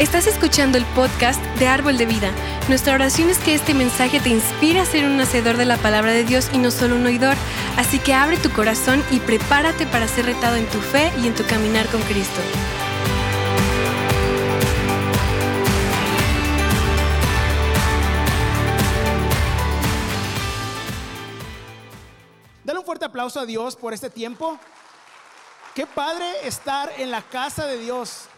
Estás escuchando el podcast de Árbol de Vida. Nuestra oración es que este mensaje te inspire a ser un hacedor de la palabra de Dios y no solo un oidor. Así que abre tu corazón y prepárate para ser retado en tu fe y en tu caminar con Cristo. Dale un fuerte aplauso a Dios por este tiempo. Qué padre estar en la casa de Dios.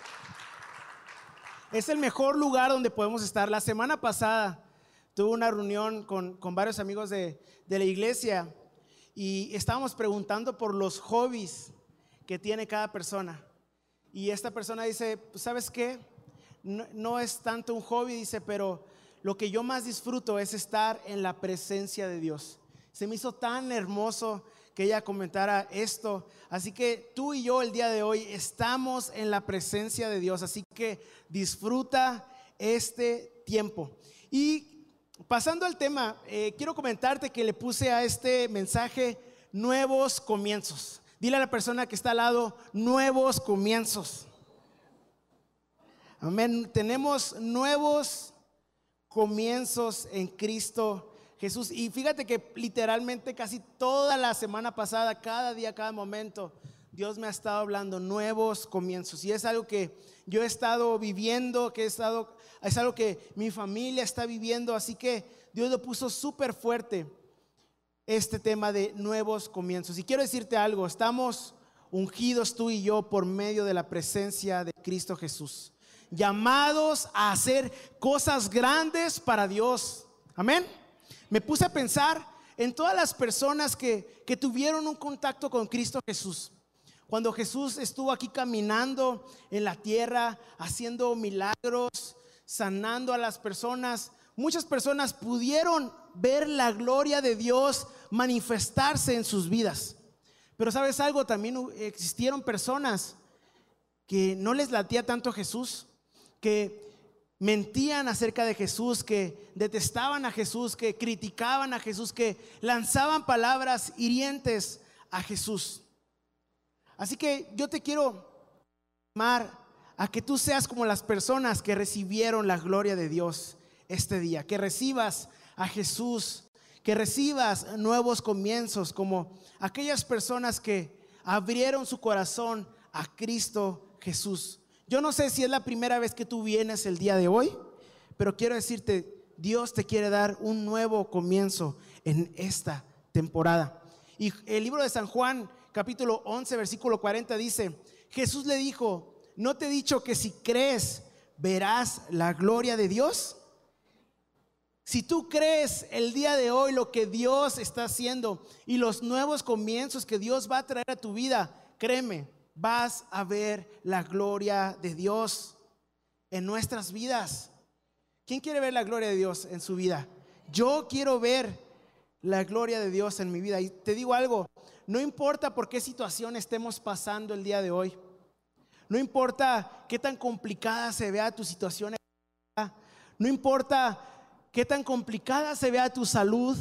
Es el mejor lugar donde podemos estar. La semana pasada tuve una reunión con, varios amigos de, de la iglesia y estábamos preguntando por los hobbies que tiene cada persona. Y esta persona dice, pues, ¿sabes qué? No, no, es tanto un hobby, dice, pero lo que yo más disfruto es estar en la presencia de Dios. Se me hizo tan hermoso que ella comentara esto. Así que tú y yo el día de hoy estamos en la presencia de Dios. Así que disfruta este tiempo. Y pasando al tema, eh, quiero comentarte que le puse a este mensaje nuevos comienzos. Dile a la persona que está al lado, nuevos comienzos. Amén. Tenemos nuevos comienzos en Cristo Jesús. Y fíjate que literalmente casi toda la semana pasada, cada día, cada momento, Dios me ha estado hablando nuevos comienzos. Y es algo que yo he estado viviendo, que he estado, es algo que mi familia está viviendo. Así que Dios lo puso súper fuerte este tema de nuevos comienzos. Y quiero decirte algo, estamos ungidos tú y yo por medio de la presencia de Cristo Jesús. Llamados a hacer cosas grandes para Dios. Amén me puse a pensar en todas las personas que, que tuvieron un contacto con Cristo Jesús. Cuando Jesús estuvo aquí caminando en la tierra, haciendo milagros, sanando a las personas, muchas personas pudieron ver la gloria de Dios manifestarse en sus vidas. Pero sabes algo, también existieron personas que no les latía tanto Jesús, que mentían acerca de Jesús, que detestaban a Jesús, que criticaban a Jesús, que lanzaban palabras hirientes a Jesús. Así que yo te quiero llamar a que tú seas como las personas que recibieron la gloria de Dios este día, que recibas a Jesús, que recibas nuevos comienzos, como aquellas personas que abrieron su corazón a Cristo Jesús. Yo no sé si es la primera vez que tú vienes el día de hoy, pero quiero decirte, Dios te quiere dar un nuevo comienzo en esta temporada. Y el libro de San Juan, capítulo 11, versículo 40 dice, Jesús le dijo, ¿no te he dicho que si crees verás la gloria de Dios? Si tú crees el día de hoy lo que Dios está haciendo y los nuevos comienzos que Dios va a traer a tu vida, créeme, vas a ver la gloria de Dios en nuestras vidas. ¿Quién quiere ver la gloria de Dios en su vida? Yo quiero ver la gloria de Dios en mi vida. Y te digo algo, no importa por qué situación estemos pasando el día de hoy. No importa qué tan complicada se vea tu situación. No importa qué tan complicada se vea tu salud.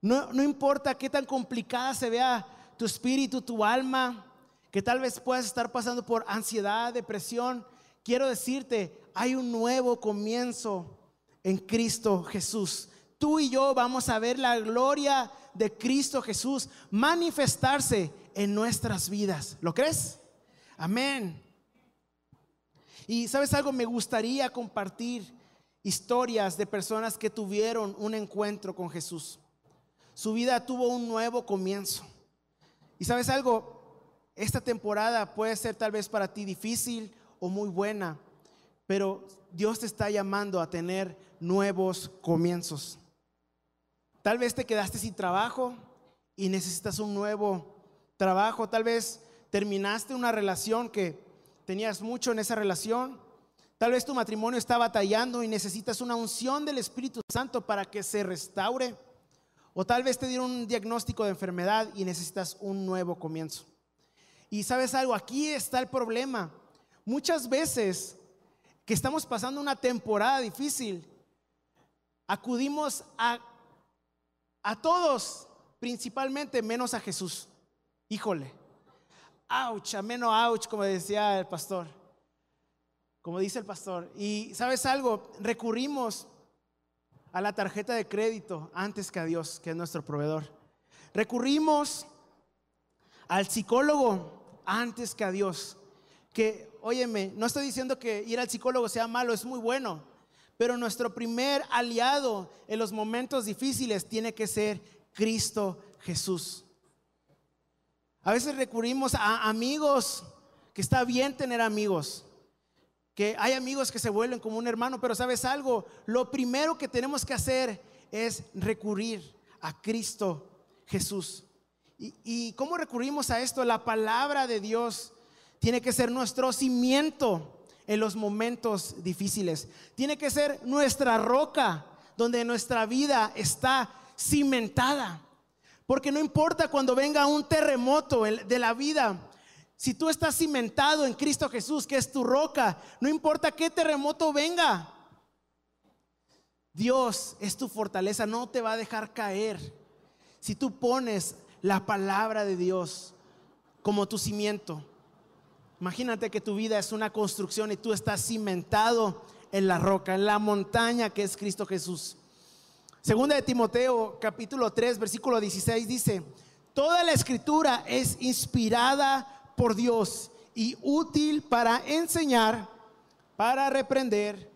No, no importa qué tan complicada se vea tu espíritu, tu alma que tal vez puedas estar pasando por ansiedad, depresión, quiero decirte, hay un nuevo comienzo en Cristo Jesús. Tú y yo vamos a ver la gloria de Cristo Jesús manifestarse en nuestras vidas. ¿Lo crees? Amén. Y sabes algo, me gustaría compartir historias de personas que tuvieron un encuentro con Jesús. Su vida tuvo un nuevo comienzo. Y sabes algo, esta temporada puede ser tal vez para ti difícil o muy buena, pero Dios te está llamando a tener nuevos comienzos. Tal vez te quedaste sin trabajo y necesitas un nuevo trabajo. Tal vez terminaste una relación que tenías mucho en esa relación. Tal vez tu matrimonio está batallando y necesitas una unción del Espíritu Santo para que se restaure. O tal vez te dieron un diagnóstico de enfermedad y necesitas un nuevo comienzo. Y sabes algo, aquí está el problema. Muchas veces que estamos pasando una temporada difícil, acudimos a, a todos, principalmente menos a Jesús. Híjole, ouch, menos ouch, como decía el pastor. como dice el pastor. Y sabes algo, recurrimos a la tarjeta de crédito antes que a Dios, que es nuestro proveedor. Recurrimos al psicólogo antes que a Dios. Que, óyeme, no estoy diciendo que ir al psicólogo sea malo, es muy bueno. Pero nuestro primer aliado en los momentos difíciles tiene que ser Cristo Jesús. A veces recurrimos a amigos, que está bien tener amigos, que hay amigos que se vuelven como un hermano, pero sabes algo, lo primero que tenemos que hacer es recurrir a Cristo Jesús. ¿Y, cómo recurrimos a esto? La palabra de Dios tiene que ser nuestro cimiento en los momentos difíciles. Tiene que ser nuestra roca donde nuestra vida está cimentada. Porque no importa cuando venga un terremoto de la vida, si tú estás cimentado en Cristo Jesús, que es tu roca, no importa qué terremoto venga, Dios es tu fortaleza, no te va a dejar caer. Si tú pones la palabra de Dios como tu cimiento, imagínate que tu vida es una construcción y tú estás cimentado en la roca, en la montaña que es Cristo Jesús. Segunda de Timoteo, capítulo 3, versículo 16 dice, toda la escritura es inspirada por Dios y útil para enseñar, para reprender,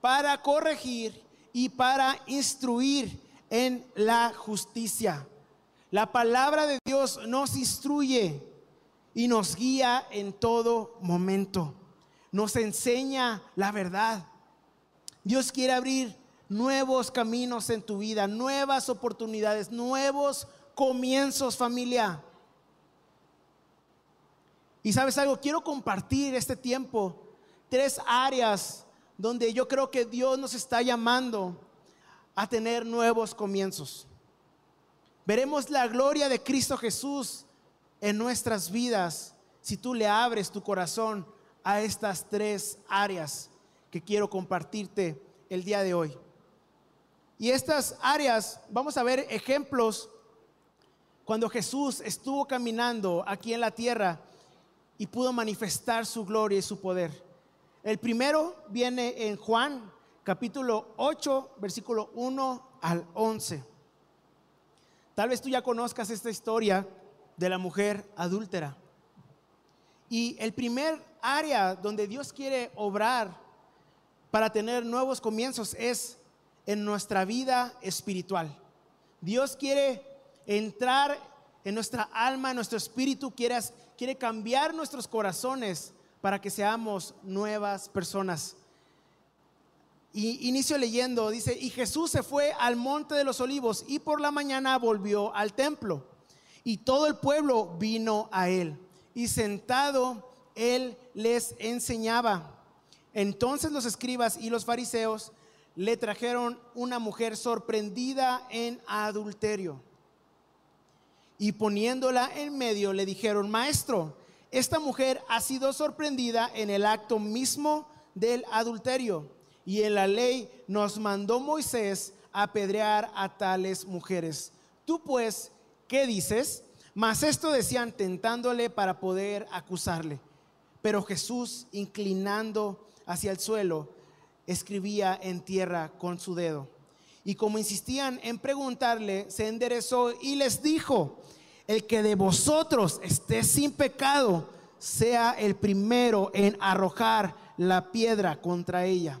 para corregir y para instruir en la justicia. La palabra de Dios nos instruye y nos guía en todo momento. Nos enseña la verdad. Dios quiere abrir nuevos caminos en tu vida, nuevas oportunidades, nuevos comienzos familia. Y sabes algo, quiero compartir este tiempo, tres áreas donde yo creo que Dios nos está llamando a tener nuevos comienzos. Veremos la gloria de Cristo Jesús en nuestras vidas si tú le abres tu corazón a estas tres áreas que quiero compartirte el día de hoy. Y estas áreas, vamos a ver ejemplos cuando Jesús estuvo caminando aquí en la tierra y pudo manifestar su gloria y su poder. El primero viene en Juan capítulo 8, versículo 1 al 11. Tal vez tú ya conozcas esta historia de la mujer adúltera. Y el primer área donde Dios quiere obrar para tener nuevos comienzos es en nuestra vida espiritual. Dios quiere entrar en nuestra alma, en nuestro espíritu, quiere, quiere cambiar nuestros corazones para que seamos nuevas personas. Y inicio leyendo, dice, y Jesús se fue al monte de los olivos y por la mañana volvió al templo. Y todo el pueblo vino a él. Y sentado, él les enseñaba. Entonces los escribas y los fariseos le trajeron una mujer sorprendida en adulterio. Y poniéndola en medio le dijeron, maestro, esta mujer ha sido sorprendida en el acto mismo del adulterio. Y en la ley nos mandó Moisés apedrear a tales mujeres. Tú pues, ¿qué dices? Mas esto decían tentándole para poder acusarle. Pero Jesús, inclinando hacia el suelo, escribía en tierra con su dedo. Y como insistían en preguntarle, se enderezó y les dijo, el que de vosotros esté sin pecado, sea el primero en arrojar la piedra contra ella.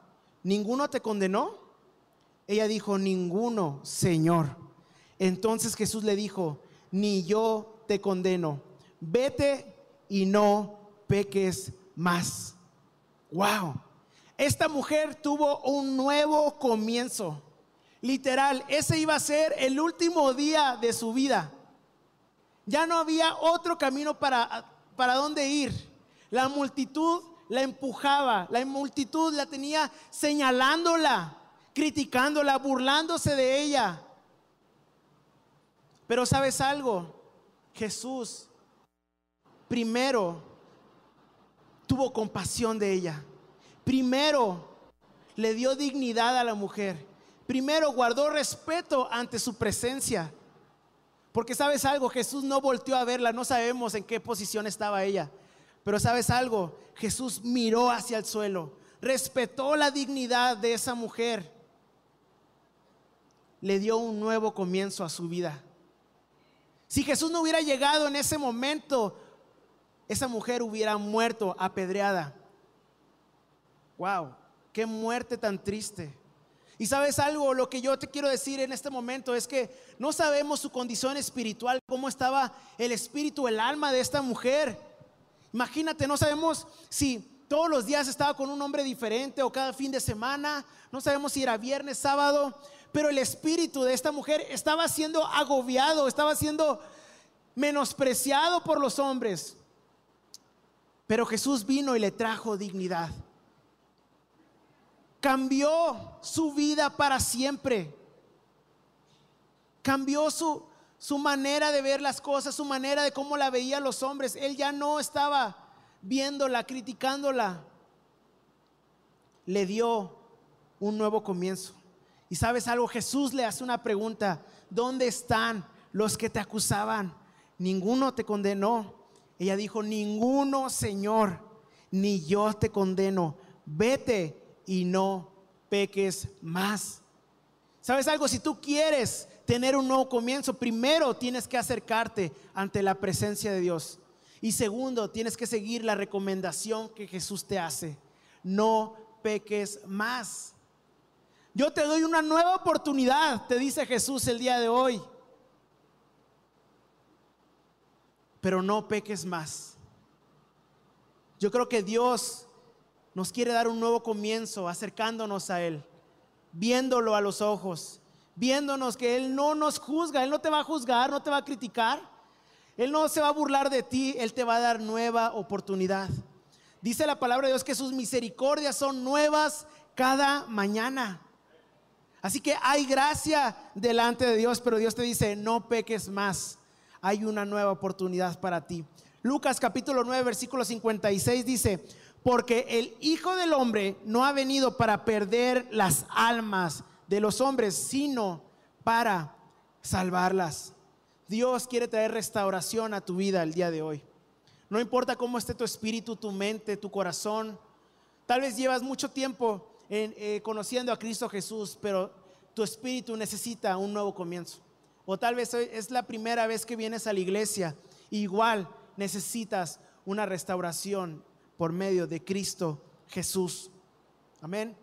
¿Ninguno te condenó? Ella dijo, ninguno, Señor. Entonces Jesús le dijo, ni yo te condeno, vete y no peques más. Wow. Esta mujer tuvo un nuevo comienzo. Literal, ese iba a ser el último día de su vida. Ya no había otro camino para, para dónde ir. La multitud la empujaba, la multitud la tenía señalándola, criticándola, burlándose de ella. Pero sabes algo, Jesús primero tuvo compasión de ella. Primero le dio dignidad a la mujer. Primero guardó respeto ante su presencia. Porque sabes algo, Jesús no volteó a verla, no sabemos en qué posición estaba ella. Pero sabes algo, Jesús miró hacia el suelo, respetó la dignidad de esa mujer, le dio un nuevo comienzo a su vida. Si Jesús no hubiera llegado en ese momento, esa mujer hubiera muerto apedreada. Wow, qué muerte tan triste. Y sabes algo, lo que yo te quiero decir en este momento es que no sabemos su condición espiritual, cómo estaba el espíritu, el alma de esta mujer. Imagínate, no sabemos si todos los días estaba con un hombre diferente o cada fin de semana, no sabemos si era viernes, sábado, pero el espíritu de esta mujer estaba siendo agobiado, estaba siendo menospreciado por los hombres. Pero Jesús vino y le trajo dignidad cambió su vida para siempre. Cambió su, su manera de ver las cosas, su manera de cómo la veían los hombres. Él ya no estaba viéndola, criticándola. Le dio un nuevo comienzo. Y sabes algo, Jesús le hace una pregunta. ¿Dónde están los que te acusaban? Ninguno te condenó. Ella dijo, ninguno, Señor, ni yo te condeno. Vete y no peques más. ¿Sabes algo? Si tú quieres tener un nuevo comienzo, primero tienes que acercarte ante la presencia de Dios. Y segundo, tienes que seguir la recomendación que Jesús te hace. No peques más. Yo te doy una nueva oportunidad, te dice Jesús el día de hoy. Pero no peques más. Yo creo que Dios nos quiere dar un nuevo comienzo acercándonos a Él, viéndolo a los ojos, viéndonos que Él no nos juzga, Él no te va a juzgar, no te va a criticar, Él no se va a burlar de ti, Él te va a dar nueva oportunidad. Dice la palabra de Dios que sus misericordias son nuevas cada mañana. Así que hay gracia delante de Dios, pero Dios te dice, no peques más. Hay una nueva oportunidad para ti. Lucas capítulo 9, versículo 56 dice, porque el Hijo del Hombre no ha venido para perder las almas de los hombres, sino para salvarlas. Dios quiere traer restauración a tu vida el día de hoy. No importa cómo esté tu espíritu, tu mente, tu corazón. Tal vez llevas mucho tiempo eh, conociendo a Cristo Jesús, pero tu espíritu necesita un nuevo comienzo. O tal vez es la primera vez que vienes a la iglesia. Igual necesitas una restauración por medio de Cristo Jesús. Amén.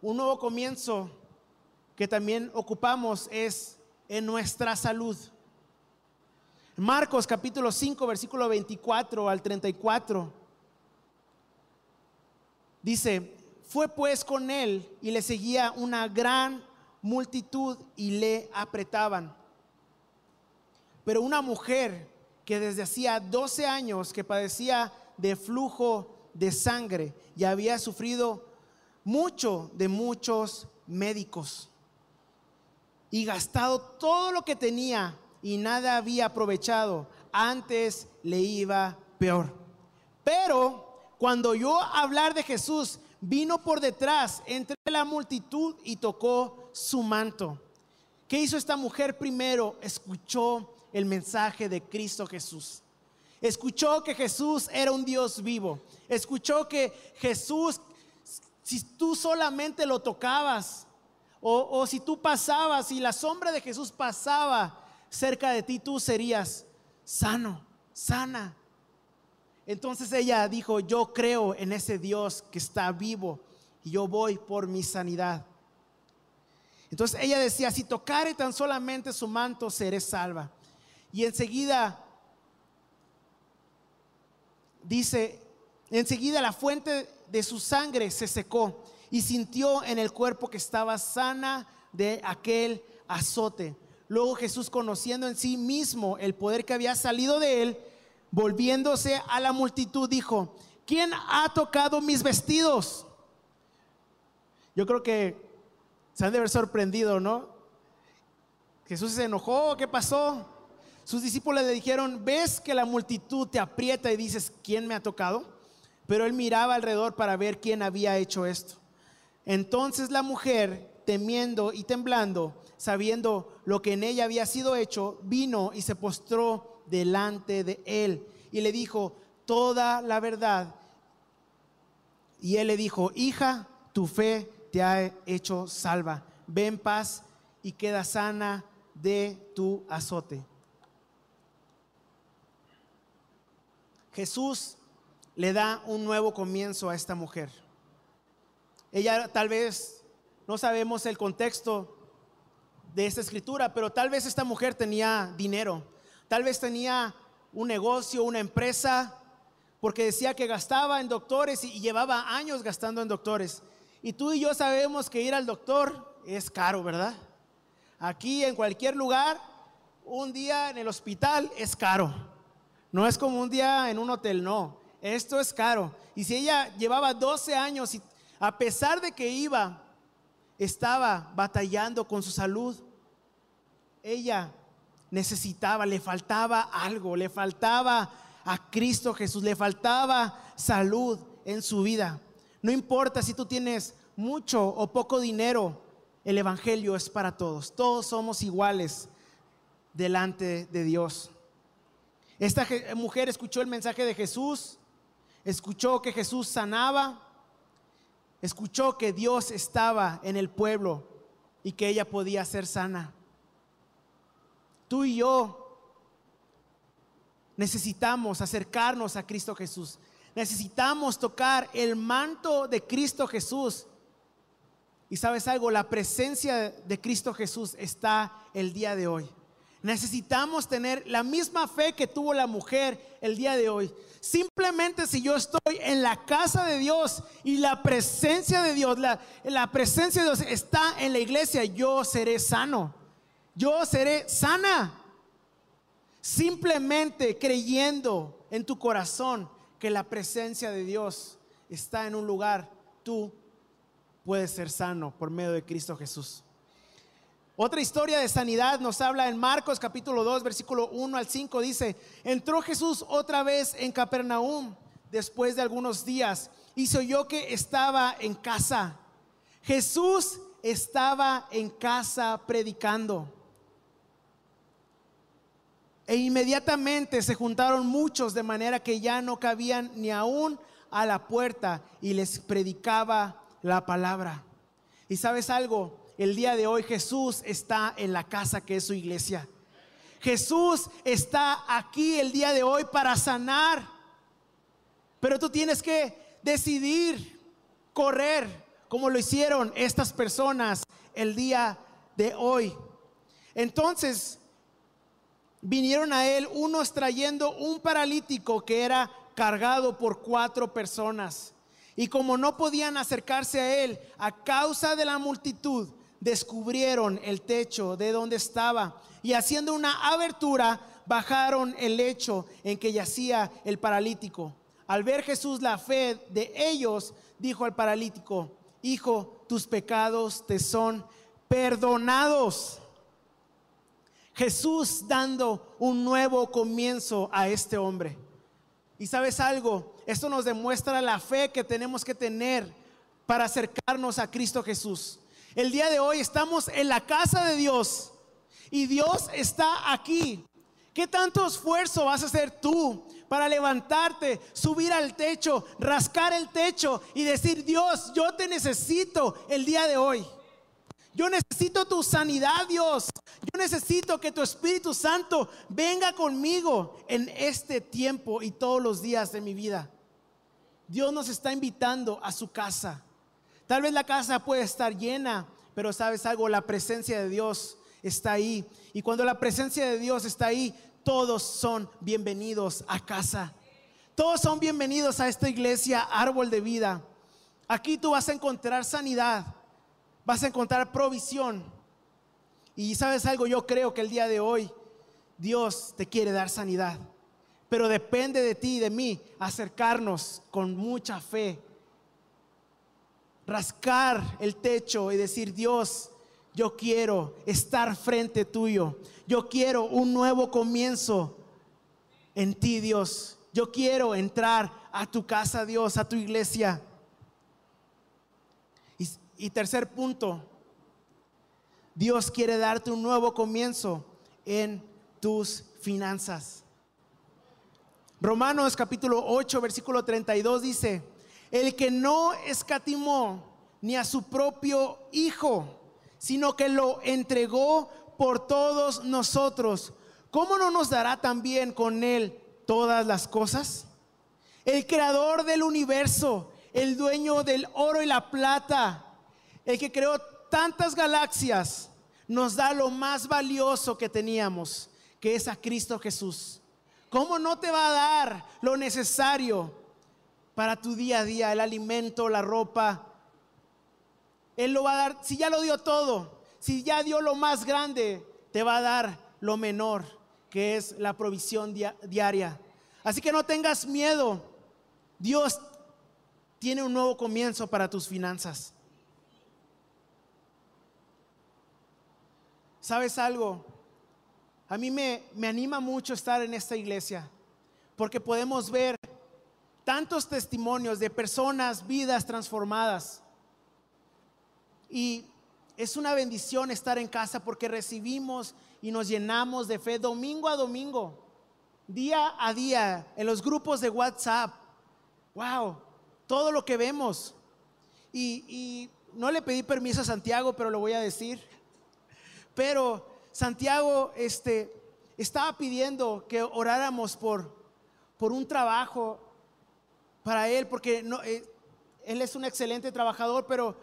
Un nuevo comienzo que también ocupamos es en nuestra salud. Marcos capítulo 5, versículo 24 al 34. Dice, fue pues con él y le seguía una gran multitud y le apretaban. Pero una mujer que desde hacía 12 años que padecía de flujo de sangre y había sufrido mucho de muchos médicos y gastado todo lo que tenía y nada había aprovechado, antes le iba peor. Pero cuando oyó hablar de Jesús, vino por detrás entre la multitud y tocó su manto. ¿Qué hizo esta mujer primero? Escuchó el mensaje de Cristo Jesús. Escuchó que Jesús era un Dios vivo. Escuchó que Jesús, si tú solamente lo tocabas, o, si tú pasabas, y la sombra de Jesús pasaba cerca de ti, tú serías sano, sana. Entonces ella dijo, yo creo en ese Dios que está vivo y yo voy por mi sanidad. Entonces ella decía, si tocare tan solamente su manto, seré salva. Y enseguida, dice, enseguida la fuente de su sangre se secó y sintió en el cuerpo que estaba sana de aquel azote. Luego Jesús, conociendo en sí mismo el poder que había salido de él, volviéndose a la multitud, dijo, ¿quién ha tocado mis vestidos? Yo creo que se han de haber sorprendido, ¿no? Jesús se enojó, ¿qué pasó? Sus discípulos le dijeron, ¿ves que la multitud te aprieta y dices, ¿quién me ha tocado? Pero él miraba alrededor para ver quién había hecho esto. Entonces la mujer, temiendo y temblando, sabiendo lo que en ella había sido hecho, vino y se postró delante de él y le dijo toda la verdad. Y él le dijo, hija, tu fe te ha hecho salva. Ve en paz y queda sana de tu azote. Jesús le da un nuevo comienzo a esta mujer. Ella tal vez, no sabemos el contexto de esta escritura, pero tal vez esta mujer tenía dinero, tal vez tenía un negocio, una empresa, porque decía que gastaba en doctores y llevaba años gastando en doctores. Y tú y yo sabemos que ir al doctor es caro, ¿verdad? Aquí en cualquier lugar, un día en el hospital es caro. No es como un día en un hotel, no. Esto es caro. Y si ella llevaba 12 años y a pesar de que iba, estaba batallando con su salud, ella necesitaba, le faltaba algo, le faltaba a Cristo Jesús, le faltaba salud en su vida. No importa si tú tienes mucho o poco dinero, el Evangelio es para todos. Todos somos iguales delante de Dios. Esta mujer escuchó el mensaje de Jesús, escuchó que Jesús sanaba, escuchó que Dios estaba en el pueblo y que ella podía ser sana. Tú y yo necesitamos acercarnos a Cristo Jesús. Necesitamos tocar el manto de Cristo Jesús. Y sabes algo, la presencia de Cristo Jesús está el día de hoy. Necesitamos tener la misma fe que tuvo la mujer el día de hoy. Simplemente si yo estoy en la casa de Dios y la presencia de Dios, la, presencia de Dios está en la iglesia, yo seré sano. Yo seré sana. Simplemente creyendo en tu corazón que la presencia de Dios está en un lugar, tú puedes ser sano por medio de Cristo Jesús. Otra historia de sanidad nos habla en Marcos capítulo 2, versículo 1 al 5. Dice, entró Jesús otra vez en Capernaum después de algunos días y se oyó que estaba en casa. Jesús estaba en casa predicando. E inmediatamente se juntaron muchos de manera que ya no cabían ni aún a la puerta y les predicaba la palabra. Y sabes algo, el día de hoy Jesús está en la casa que es su iglesia. Jesús está aquí el día de hoy para sanar. Pero tú tienes que decidir correr como lo hicieron estas personas el día de hoy. Entonces, vinieron a él unos trayendo un paralítico que era cargado por cuatro personas. Y como no podían acercarse a él a causa de la multitud, descubrieron el techo de donde estaba y haciendo una abertura bajaron el lecho en que yacía el paralítico. Al ver Jesús la fe de ellos, dijo al paralítico, Hijo, tus pecados te son perdonados. Jesús dando un nuevo comienzo a este hombre. Y sabes algo, esto nos demuestra la fe que tenemos que tener para acercarnos a Cristo Jesús. El día de hoy estamos en la casa de Dios y Dios está aquí. ¿Qué tanto esfuerzo vas a hacer tú para levantarte, subir al techo, rascar el techo y decir, Dios, yo te necesito el día de hoy? Yo necesito tu sanidad, Dios. Yo necesito que tu Espíritu Santo venga conmigo en este tiempo y todos los días de mi vida. Dios nos está invitando a su casa. Tal vez la casa puede estar llena, pero sabes algo, la presencia de Dios está ahí. Y cuando la presencia de Dios está ahí, todos son bienvenidos a casa. Todos son bienvenidos a esta iglesia, árbol de vida. Aquí tú vas a encontrar sanidad vas a encontrar provisión. Y sabes algo, yo creo que el día de hoy Dios te quiere dar sanidad. Pero depende de ti y de mí acercarnos con mucha fe, rascar el techo y decir, Dios, yo quiero estar frente tuyo. Yo quiero un nuevo comienzo en ti, Dios. Yo quiero entrar a tu casa, Dios, a tu iglesia. Y, tercer punto, Dios quiere darte un nuevo comienzo en tus finanzas. Romanos capítulo 8, versículo 32 dice, el que no escatimó ni a su propio Hijo, sino que lo entregó por todos nosotros, ¿cómo no nos dará también con Él todas las cosas? El creador del universo, el dueño del oro y la plata, el que creó tantas galaxias, nos da lo más valioso que teníamos, que es a Cristo Jesús. ¿Cómo no te va a dar lo necesario para tu día a día, el alimento, la ropa? Él lo va a dar, si ya lo dio todo, si ya dio lo más grande, te va a dar lo menor, que es la provisión diaria. Así que no tengas miedo. Dios tiene un nuevo comienzo para tus finanzas. ¿Sabes algo? A mí me, me anima mucho estar en esta iglesia, porque podemos ver tantos testimonios de personas, vidas transformadas. Y es una bendición estar en casa porque recibimos y nos llenamos de fe domingo a domingo, día a día, en los grupos de WhatsApp. Wow, todo lo que vemos. Y, no le pedí permiso a Santiago, pero lo voy a decir. Pero Santiago este, estaba pidiendo que oráramos por, por un trabajo para él, porque eh, él es un excelente trabajador, pero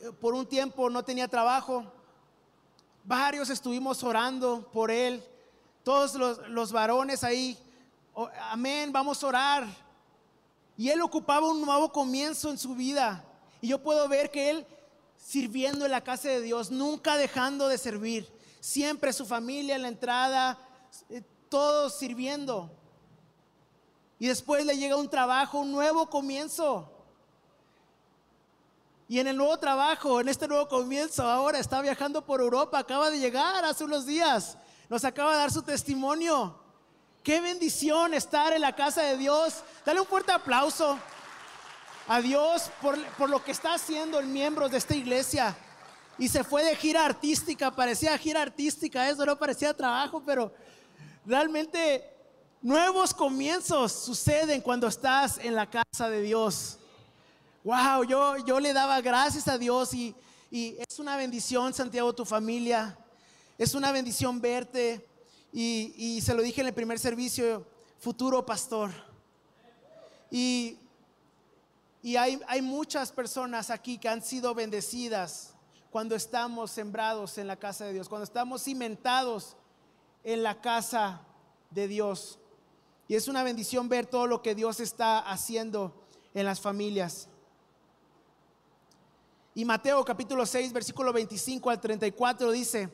eh, por un tiempo no tenía trabajo. Varios estuvimos orando por él, todos los, los varones ahí, amén, vamos a orar. Y él ocupaba un nuevo comienzo en su vida. Y yo puedo ver que él sirviendo en la casa de Dios, nunca dejando de servir siempre su familia en la entrada, eh, todos sirviendo. Y después le llega un trabajo, un nuevo comienzo. Y en el nuevo trabajo, en este nuevo comienzo, ahora está viajando por Europa, acaba de llegar hace unos días, nos acaba de dar su testimonio. Qué bendición estar en la casa de Dios. Dale un fuerte aplauso a Dios por, por lo que está haciendo el miembro de esta iglesia y se fue de gira artística, parecía gira artística, eso no parecía trabajo, pero realmente nuevos comienzos suceden cuando estás en la casa de Dios. Wow, yo, yo le daba gracias a Dios y, y es una bendición, Santiago, tu familia. Es una bendición verte. Y, y, se lo dije en el primer servicio, futuro pastor. Y, y hay, hay muchas personas aquí que han sido bendecidas cuando estamos sembrados en la casa de Dios, cuando estamos cimentados en la casa de Dios. Y es una bendición ver todo lo que Dios está haciendo en las familias. Y Mateo capítulo 6, versículo 25 al 34 dice,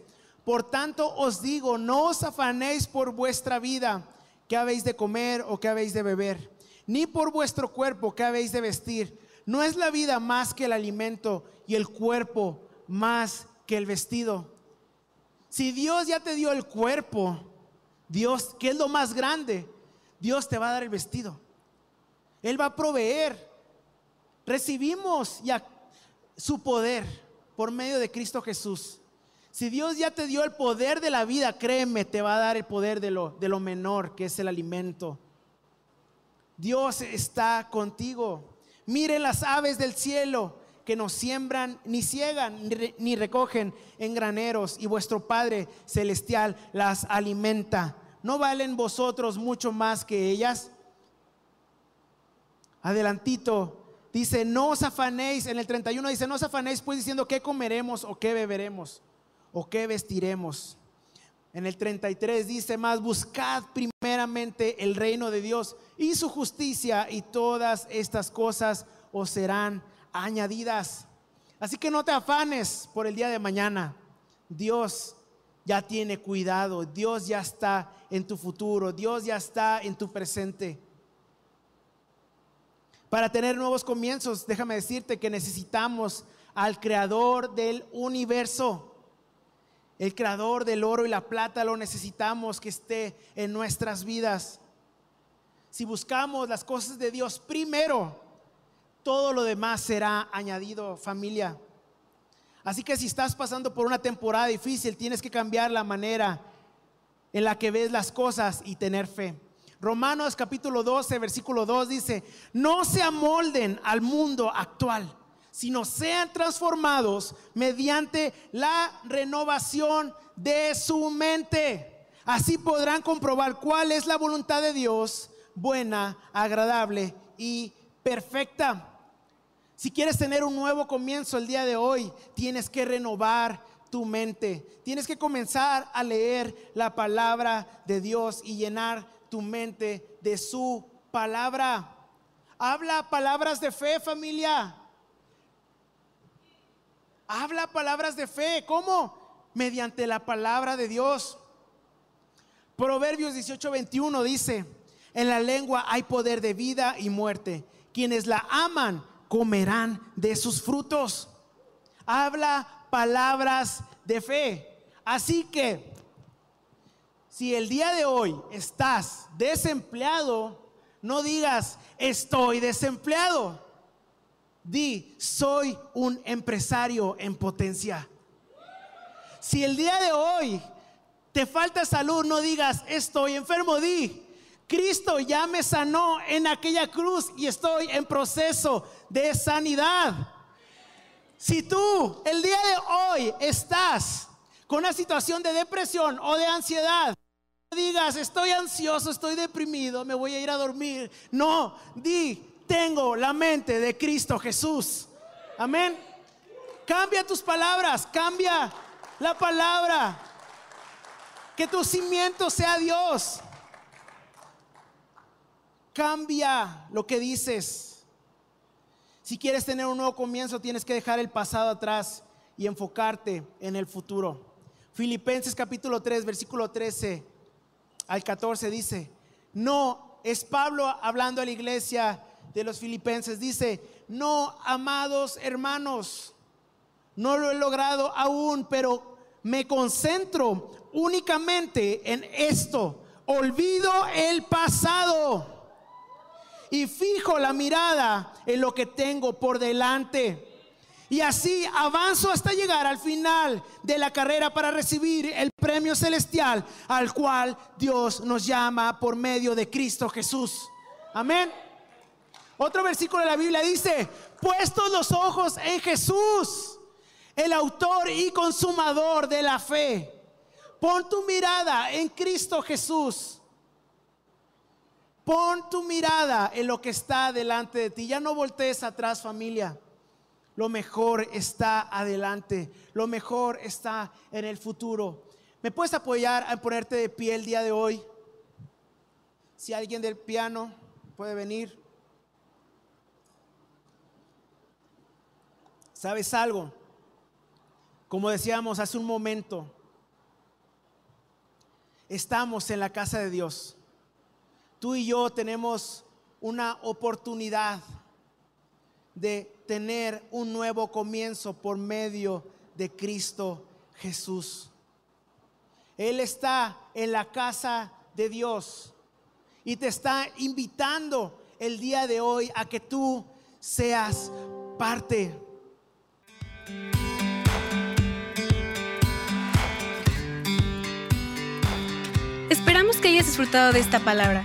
por tanto os digo, no os afanéis por vuestra vida, que habéis de comer o que habéis de beber, ni por vuestro cuerpo, que habéis de vestir. No es la vida más que el alimento y el cuerpo más que el vestido. Si Dios ya te dio el cuerpo, Dios, que es lo más grande, Dios te va a dar el vestido. Él va a proveer. Recibimos ya su poder por medio de Cristo Jesús. Si Dios ya te dio el poder de la vida, créeme, te va a dar el poder de lo, de lo menor, que es el alimento. Dios está contigo. Miren las aves del cielo que no siembran, ni ciegan, ni recogen en graneros, y vuestro Padre Celestial las alimenta. ¿No valen vosotros mucho más que ellas? Adelantito, dice, no os afanéis, en el 31 dice, no os afanéis pues diciendo qué comeremos o qué beberemos o qué vestiremos. En el 33 dice más, buscad primeramente el reino de Dios y su justicia y todas estas cosas os serán añadidas. Así que no te afanes por el día de mañana. Dios ya tiene cuidado, Dios ya está en tu futuro, Dios ya está en tu presente. Para tener nuevos comienzos, déjame decirte que necesitamos al creador del universo. El creador del oro y la plata lo necesitamos que esté en nuestras vidas. Si buscamos las cosas de Dios primero, todo lo demás será añadido, familia. Así que si estás pasando por una temporada difícil, tienes que cambiar la manera en la que ves las cosas y tener fe. Romanos capítulo 12, versículo 2 dice, no se amolden al mundo actual, sino sean transformados mediante la renovación de su mente. Así podrán comprobar cuál es la voluntad de Dios, buena, agradable y perfecta. Si quieres tener un nuevo comienzo el día de hoy, tienes que renovar tu mente. Tienes que comenzar a leer la palabra de Dios y llenar tu mente de su palabra. Habla palabras de fe, familia. Habla palabras de fe. ¿Cómo? Mediante la palabra de Dios. Proverbios 18:21 dice, en la lengua hay poder de vida y muerte. Quienes la aman comerán de sus frutos. Habla palabras de fe. Así que, si el día de hoy estás desempleado, no digas, estoy desempleado. Di, soy un empresario en potencia. Si el día de hoy te falta salud, no digas, estoy enfermo. Di, Cristo ya me sanó en aquella cruz y estoy en proceso de sanidad. Si tú el día de hoy estás con una situación de depresión o de ansiedad, no digas, estoy ansioso, estoy deprimido, me voy a ir a dormir. No, di, tengo la mente de Cristo Jesús. Amén. Cambia tus palabras, cambia la palabra. Que tu cimiento sea Dios. Cambia lo que dices. Si quieres tener un nuevo comienzo, tienes que dejar el pasado atrás y enfocarte en el futuro. Filipenses capítulo 3, versículo 13 al 14 dice, no, es Pablo hablando a la iglesia de los filipenses, dice, no, amados hermanos, no lo he logrado aún, pero me concentro únicamente en esto, olvido el pasado y fijo la mirada en lo que tengo por delante. Y así avanzo hasta llegar al final de la carrera para recibir el premio celestial al cual Dios nos llama por medio de Cristo Jesús. Amén. Otro versículo de la Biblia dice, puestos los ojos en Jesús, el autor y consumador de la fe. Pon tu mirada en Cristo Jesús Pon tu mirada en lo que está delante de ti. Ya no voltees atrás, familia. Lo mejor está adelante. Lo mejor está en el futuro. ¿Me puedes apoyar a ponerte de pie el día de hoy? Si alguien del piano puede venir. ¿Sabes algo? Como decíamos hace un momento, estamos en la casa de Dios tú y yo tenemos una oportunidad de tener un nuevo comienzo por medio de Cristo Jesús. Él está en la casa de Dios y te está invitando el día de hoy a que tú seas parte que hayas disfrutado de esta palabra.